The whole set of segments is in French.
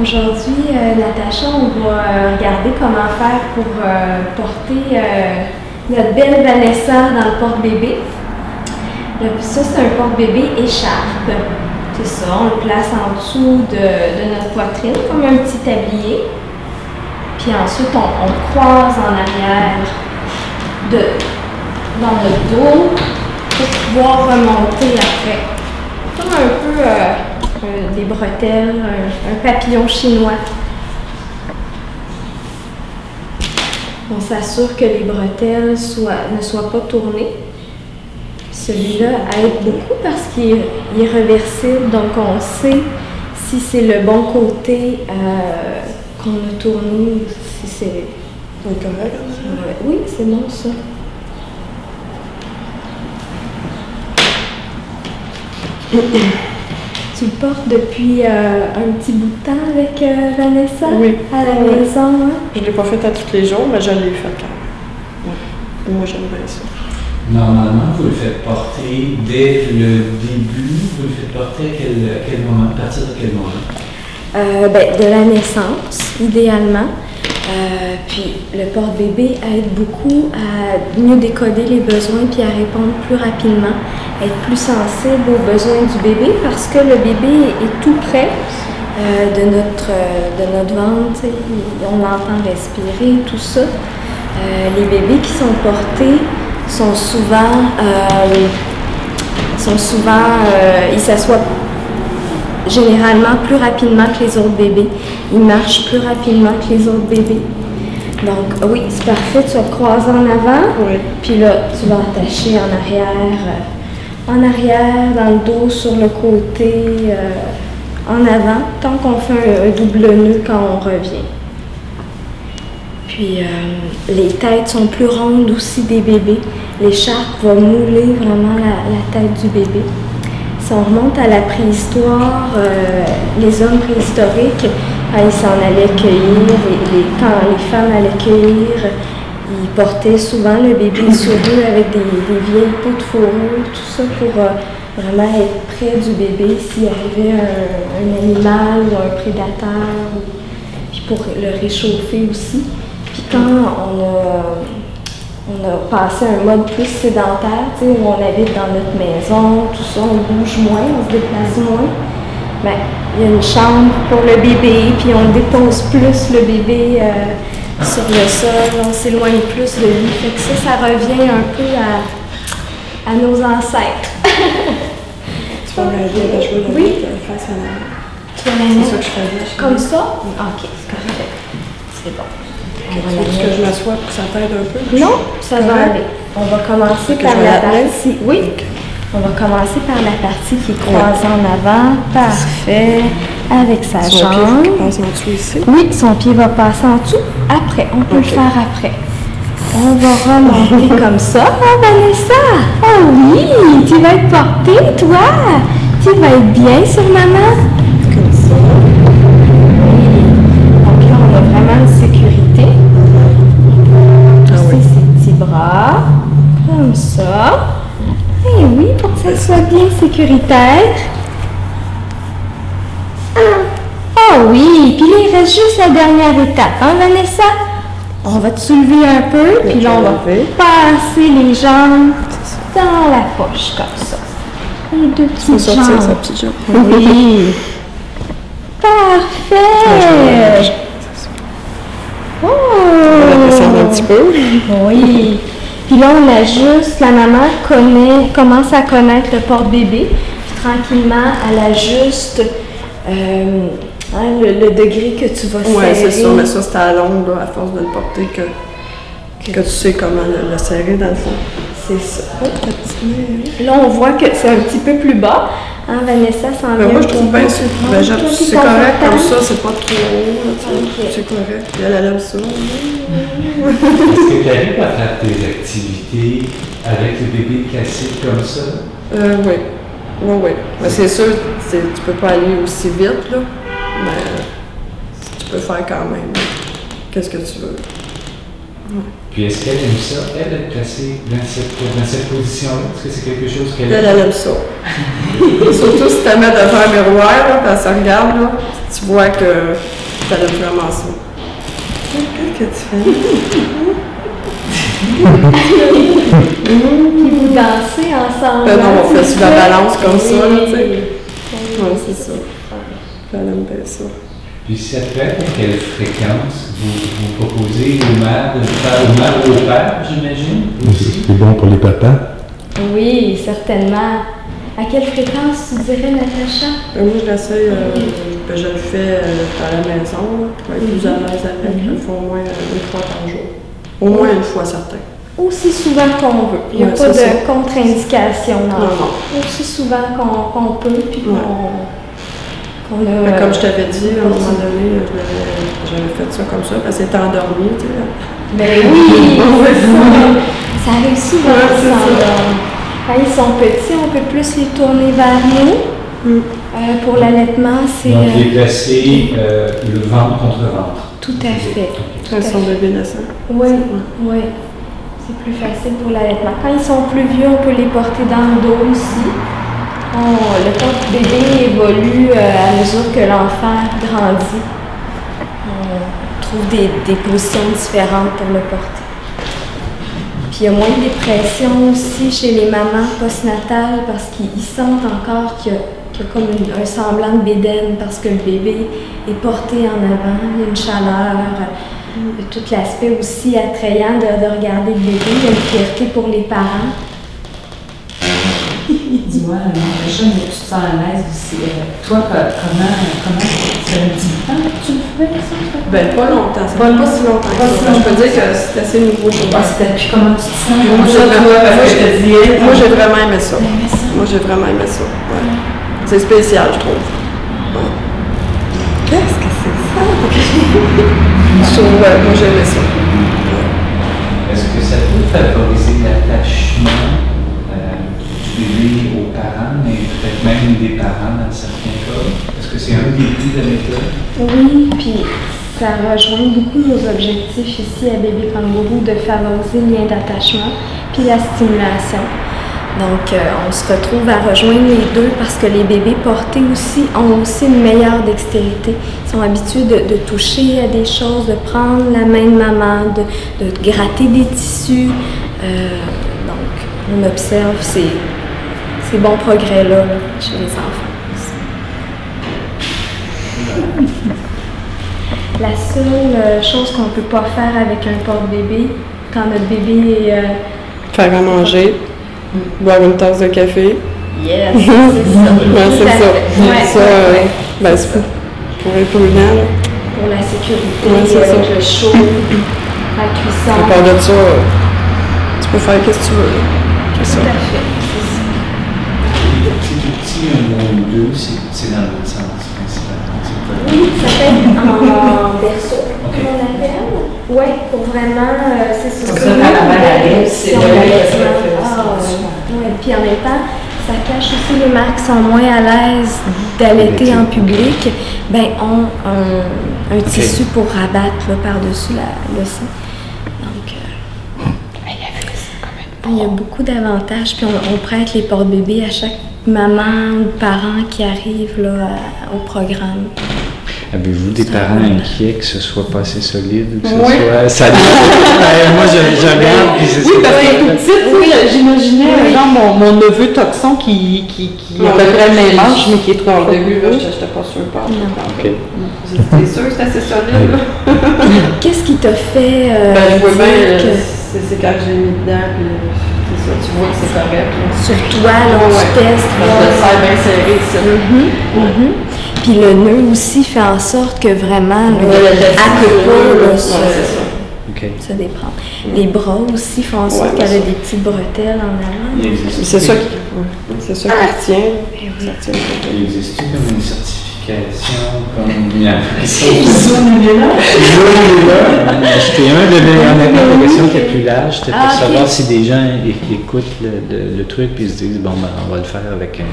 Aujourd'hui, euh, Natacha, on va euh, regarder comment faire pour euh, porter notre belle Vanessa dans le porte-bébé. Ça, c'est un porte-bébé écharpe. C'est ça, on le place en dessous de, de notre poitrine, comme un petit tablier. Puis ensuite, on, on croise en arrière de, dans notre dos pour pouvoir remonter après. Comme un peu euh, des bretelles, un, un papillon chinois. On s'assure que les bretelles soient- ne soient pas tournées. Celui-là aide beaucoup parce qu'il est, est réversible, donc on sait si c'est le bon côté euh, qu'on a tourné, si c'est... C'est correct. hein? Oui, c'est bon ça. Tu le portes depuis euh, un petit bout de temps avec euh, Vanessa? Oui. à la Oui. maison. hein? Je ne l'ai pas fait à tous les jours, mais je l'ai fait quand même. Moi, j'aime bien ça. Normalement, vous le faites porter dès le début. Vous le faites porter à quel, à quel moment, à partir de quel moment? Euh, ben, de la naissance, idéalement. Euh, puis le porte-bébé aide beaucoup à mieux décoder les besoins puis à répondre plus rapidement, être plus sensible aux besoins du bébé parce que le bébé est tout près euh, de, notre, euh, de notre ventre, on l'entend respirer, tout ça. Les bébés qui sont portés sont souvent, sont souvent, ils s'assoient généralement plus rapidement que les autres bébés. Ils marchent plus rapidement que les autres bébés. Donc oui, c'est parfait, tu vas te croiser en avant, Oui. puis là, tu vas attacher en arrière, euh, en arrière, dans le dos, sur le côté, euh, en avant, tant qu'on fait un, un double nœud quand on revient. Puis euh, les têtes sont plus rondes aussi des bébés. L'écharpe va mouler vraiment la, la tête du bébé. Si on remonte à la préhistoire, euh, les hommes préhistoriques, quand ils s'en allaient cueillir, les- les- quand les femmes allaient cueillir, ils portaient souvent le bébé sur eux avec des, des vieilles peaux de fourrure, tout ça pour euh, vraiment être près du bébé s'il arrivait un, un animal ou un prédateur, puis pour le réchauffer aussi. Puis quand on a, on a passé un mode plus sédentaire, tu sais, où on habite dans notre maison, tout ça, on bouge moins, on se déplace moins. Ben, il y a une chambre pour le bébé, puis on dépose plus le bébé euh, sur le sol, on s'éloigne plus de lui. Fait que ça, ça revient un peu à, à nos ancêtres. Tu vas m'aider à jouer la Oui. face à la Tu vas C'est ça que je faisais. comme ça? Ok, c'est correct. C'est bon. Est-ce que je m'assois pour que ça t'aide un peu? Non, ça va aller. On va commencer par la partie. Oui. On va commencer par la partie qui est croisée en avant. Parfait. Avec sa Son pied jambe. passe en dessous ici. Oui, son pied va passer en dessous. Après, on peut le faire après. On va remonter comme ça. Ah, Vanessa! Oh oui! Tu vas être portée, toi! Tu vas être bien sur maman? Comme ça. Donc là, on a vraiment une sécurité. Ah oui. Pousser ses petits bras, comme ça. Eh oui, pour que ça soit bien sécuritaire. Ah oui, puis là, il reste juste la dernière étape, hein, Vanessa? On va te soulever un peu, puis là, on va passer les jambes dans la poche, comme ça. Les deux petites sortir sa jambes. petite jambe. Oui. Parfait. Oh. On va descendre un petit peu. Oui. Puis là, on ajuste. La maman connaît, commence à connaître le porte-bébé. Puis tranquillement, elle ajuste euh, hein, le, le degré que tu vas Ouais, serrer. c'est ça, mais ça, c'est à longue, là, à force de le porter, que, que tu sais comment le, le serrer, dans le fond. C'est ça. Oh, Là, on voit que c'est un petit peu plus bas. Hein, Vanessa s'en hein. vient. Ben, moi, je un trouve bien plus Ben, c'est correct comme ça, c'est pas trop haut. C'est correct. Puis elle, elle aime ça. Est-ce que tu arrives à faire tes activités avec le bébé classique comme ça? Euh, oui. Oui, oui. Mais c'est sûr, c'est- tu peux pas aller aussi vite, là. Mais tu peux faire quand même. Qu'est-ce que tu veux. Puis est-ce qu'elle aime ça, elle, être placée dans cette, dans cette position-là? Est-ce que c'est quelque chose qu'elle Elle, elle aime ça. Surtout si tu la mets devant un miroir, là, puis elle se regarde, là, tu vois que tu aimes vraiment ça. Qu'est-ce que tu fais? Puis vous dansez ensemble. Ben non, on hein, fait c'est sur la balance comme ça, là, tu sais. Oui. Ouais, c'est ça. Elle aime bien ça. Puis cette fête, à quelle fréquence vous, vous proposez aux mères de le faire aux mères ou au père, j'imagine? C'est bon pour les papas. Oui, certainement. À quelle fréquence tu dirais, Natacha? Ben, moi, je l'essaye, euh, ben, je le fais euh, à la maison, là, pour être plus à l'aise avec. Je le fais au moins euh, une fois par jour. Au moins une fois, certain. Aussi souvent qu'on veut. Il n'y a Ouais, pas de contre-indication dans Non, non. Aussi souvent qu'on peut, puis qu'on qu'on a... Comme je t'avais dit, à un moment donné, j'avais fait ça comme ça, parce qu'elle était endormie, tu sais. Ben oui, ça. Arrive souvent Ouais. Quand ils sont petits, on peut plus les tourner vers nous. Mm. Euh, pour l'allaitement, c'est Donc, euh, les placer euh, le ventre contre ventre. tout à fait. Quand ils sont bébés naissants. Oui, oui. C'est plus facile pour l'allaitement. Quand ils sont plus vieux, on peut les porter dans le dos aussi. On- le corps bébé évolue euh, à mesure que l'enfant grandit. On trouve des, des positions différentes pour le porter. Puis il y a moins de dépression aussi chez les mamans postnatales parce qu'ils sentent encore qu'il y a, comme un semblant de bédaine parce que le bébé est porté en avant, il y a une chaleur, euh, tout l'aspect aussi attrayant de, de regarder le bébé, il y a une fierté pour les parents. Dis-moi, Natacha, mais tu te sens à l'aise aussi. Euh, Toi, co- comment, comment, ça fait un petit temps que tu le fais, ça? Ben, pas longtemps, ça Pas pas si longtemps. pas ça. si Je peux longtemps. dire que c'est assez nouveau pour moi. Puis comment tu te sens? Moi, j'ai vraiment- toi, parce que je te disais, Moi, j'ai vraiment aimé ça. aimé ça? Moi, j'ai vraiment aimé ça. ouais. C'est spécial, je trouve. Ouais. Qu'est-ce que c'est ça? je trouve, moi, j'ai aimé ça. Est-ce que ça peut favoriser l'attachement aux parents, mais peut-être même des parents dans certains cas? Est-ce que c'est un des buts de la méthode? Oui, puis ça rejoint beaucoup nos objectifs ici à Bébé Kangourou de favoriser le lien d'attachement puis la stimulation. Donc, euh, on se retrouve à rejoindre les deux parce que les bébés portés aussi ont aussi une meilleure dextérité. Ils sont habitués de, toucher à des choses, de prendre la main de maman, de, gratter des tissus. Euh, donc, on observe ces, ces bons progrès-là là, chez les enfants. La seule euh, chose qu'on ne peut pas faire avec un porte-bébé, quand notre bébé est... euh, Faire à manger, boire une tasse de café. Yes, c'est ça. C'est ça. Ouais, ça, ouais, euh, ouais. ben, c'est pour être prudent. là. Pour la sécurité, Ouais, c'est avec ça. le chaud, la À cuisson. part de ça, tu peux faire ce que tu veux. Tout à fait. Outils, un mot ou deux, c'est c'est dans l'autre sens, Oui, ça fait en berceau, Ok. on appelle. Oui, pour vraiment, euh, c'est ça. Comme ça, quand la arrive, c'est Ah. Ouais, Puis en même temps, ça cache aussi les mères qui sont moins à l'aise d'allaiter en public. Ben, ont un, un tissu pour rabattre là, par-dessus la- le sein. Donc, euh, il y a beaucoup d'avantages. Puis on, on prête les porte-bébés à chaque maman ou parent qui arrive là, à- au programme. Avez-vous des parents inquiets que ce soit pas assez solide ou que ce Oui. soit. Ça... Ouais, moi, je, je regarde, puis c'est Oui, parce que tout de suite, oui, j'imaginais genre mon, mon neveu toxon qui, qui, qui a à peu près le même âge, mais qui est trois Au fois début, plus là, j'étais j'étais pas sûre. Pas. Ok. T'es sûr que c'est assez solide, là? Qu'est-ce qui t'a fait euh, Ben, je vois bien, que c'est quand j'ai mis dedans, puis ça, tu vois que c'est correct. là. sur toi, là, Ouais, tu ouais. testes, Parce que voir- le serre bien serré, ça. Mhm. Puis le nœud aussi fait en sorte que vraiment, là, Ouais, peut pas là, Ouais, se, c'est ça. Ok. se déprendre. Les bras aussi font en sorte Ouais, qu'elle a des petites bretelles en avant. C'est ça qui, ouais, c'est ça qui retient. Ça tient. Il existe comme une certification, comme une application? C'était un de mes, honnêtement, la question qui est plus large, c'était pour Ah, savoir si des gens écoutent le truc puis se disent bon ben on va le faire avec un,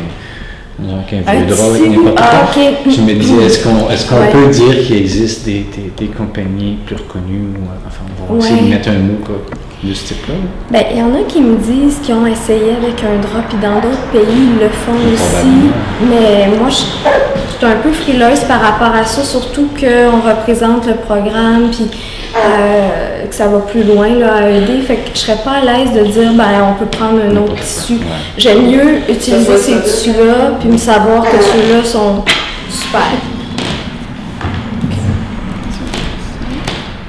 Disons qu'un Un vieux tissu, n'importe ah, quoi. ok. Je me dis, est-ce qu'on est qu'on Ouais. peut dire qu'il existe des, des, des compagnies plus reconnues ou euh, enfin on va essayer de mettre un mot quoi, de ce type-là. Ben, il y en a qui me disent qu'ils ont essayé avec un drap, puis dans d'autres pays, ils le font aussi. Mais moi, je je suis un peu frileuse par rapport à ça, surtout qu'on représente le programme, puis euh, que ça va plus loin là, à aider. Fait que je serais pas à l'aise de dire, ben, on peut prendre un autre tissu. Ouais. J'aime mieux utiliser ces tissus-là, puis me savoir que ceux-là sont super.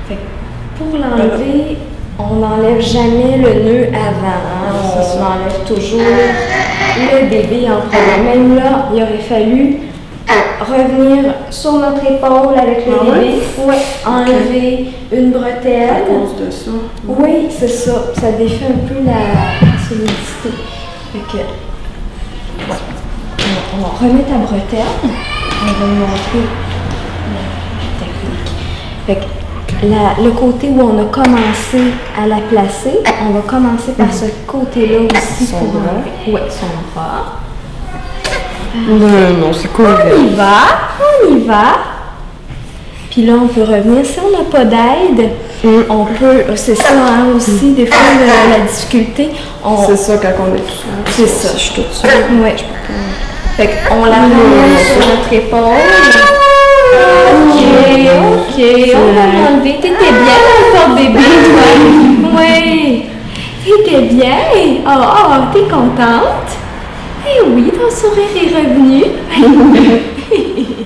Fait que pour l'enlever, on n'enlève jamais le nœud avant. hein. On enlève toujours le bébé en premier. Même là, il aurait fallu revenir sur notre épaule avec le Ah. Ouais, enlever une À bretelle. cause de ça. Oui, c'est ça. Ça défait un peu la solidité. Fait que, ouais. on, on remet ta bretelle. On va montrer la technique. Fait que la- le côté où on a commencé à la placer, on va commencer par ce côté-là aussi Son pour bras. Ouais, son bras. Non, non, c'est cool. On y va, on y va. Puis là, on peut revenir. Si on n'a pas d'aide, on peut, c'est ça hein, aussi, des fois, la, la difficulté, on, C'est ça quand on est tout seul. c'est ça. Je suis toute seule. Ouais. Fait qu'on la remet sur notre épaule. Ok, ok, on va l'enlever. T'étais bien dans porte-bébé, toi. Oui. T'étais bien. Oh, oh, t'es contente? Eh oui, sourire est revenu.